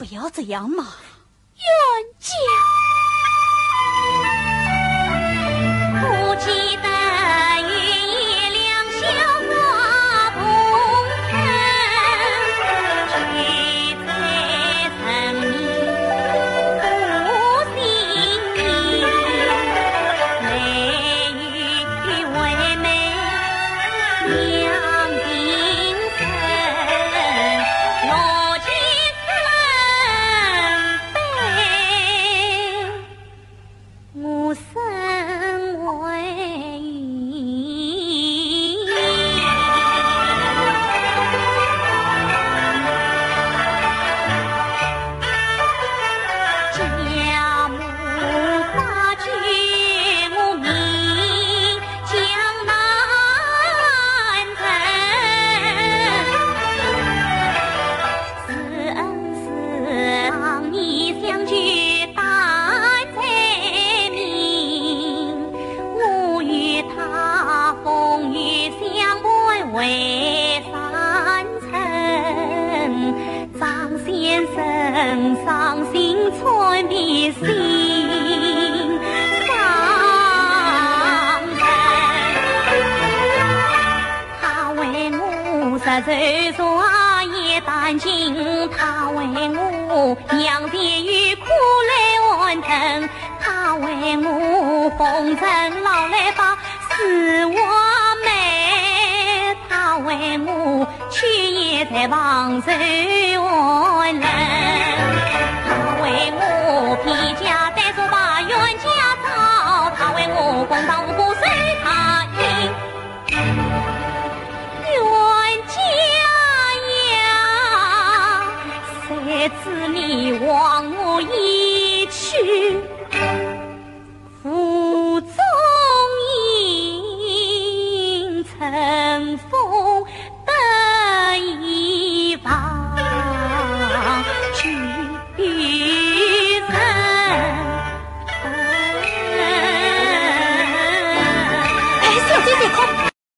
不要这样嘛，冤家。冤家。走茶也担惊，他为我养爹与苦来完成，他为我风尘劳累把四娃妹，他为我去夜在房守完人，为我披甲